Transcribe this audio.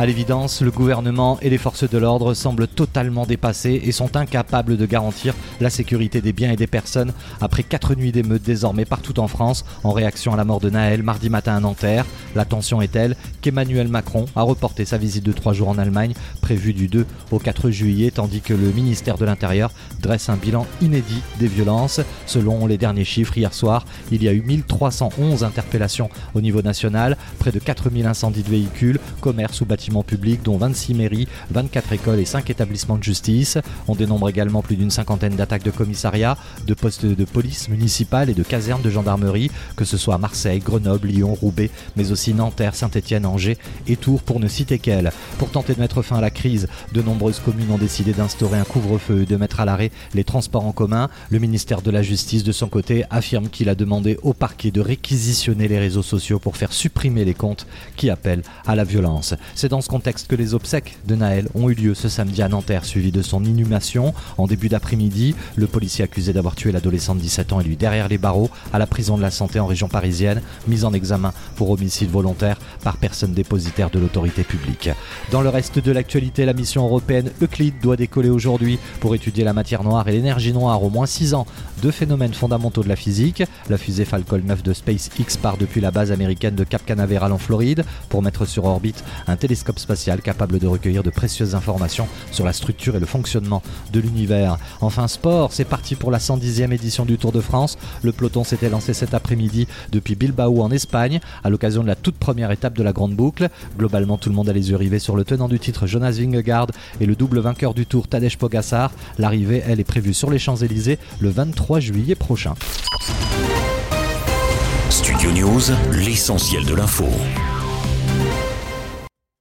À l'évidence, le gouvernement et les forces de l'ordre semblent totalement dépassés et sont incapables de garantir la sécurité des biens et des personnes après quatre nuits d'émeutes désormais partout en France en réaction à la mort de Naël mardi matin à Nanterre. La tension est telle qu'Emmanuel Macron a reporté sa visite de trois jours en Allemagne prévue du 2 au 4 juillet tandis que le ministère de l'Intérieur dresse un bilan inédit des violences. Selon les derniers chiffres hier soir, il y a eu 1311 interpellations au niveau national, près de 4000 incendies de véhicules, commerces ou bâtiments publics, dont 26 mairies, 24 écoles et 5 établissements de justice. On dénombre également plus d'une cinquantaine d'attaques de commissariats, de postes de police municipale et de casernes de gendarmerie, que ce soit à Marseille, Grenoble, Lyon, Roubaix, mais aussi Nanterre, Saint-Étienne, Angers et Tours, pour ne citer qu'elles. Pour tenter de mettre fin à la crise, de nombreuses communes ont décidé d'instaurer un couvre-feu et de mettre à l'arrêt les transports en commun. Le ministère de la Justice, de son côté, affirme qu'il a demandé au parquet de réquisitionner les réseaux sociaux pour faire supprimer les comptes qui appellent à la violence. C'est dans ce contexte que les obsèques de Naël ont eu lieu ce samedi à Nanterre, suivi de son inhumation. En début d'après-midi, le policier accusé d'avoir tué l'adolescent de 17 ans est lui derrière les barreaux à la prison de la santé en région parisienne, mis en examen pour homicide volontaire par personne dépositaire de l'autorité publique. Dans le reste de l'actualité, la mission européenne Euclid doit décoller aujourd'hui pour étudier la matière noire et l'énergie noire au moins 6 ans. Deux phénomènes fondamentaux de la physique. La fusée Falcon 9 de SpaceX part depuis la base américaine de Cap Canaveral en Floride pour mettre sur orbite un télescope spatial capable de recueillir de précieuses informations sur la structure et le fonctionnement de l'univers. Enfin, sport, c'est parti pour la 110e édition du Tour de France. Le peloton s'était lancé cet après-midi depuis Bilbao en Espagne, à l'occasion de la toute première étape de la Grande Boucle. Globalement, tout le monde a les yeux rivés sur le tenant du titre Jonas Vingegaard et le double vainqueur du Tour Tadej Pogacar. L'arrivée, elle, est prévue sur les Champs-Élysées le 23 juillet prochain. Studio News, l'essentiel de l'info.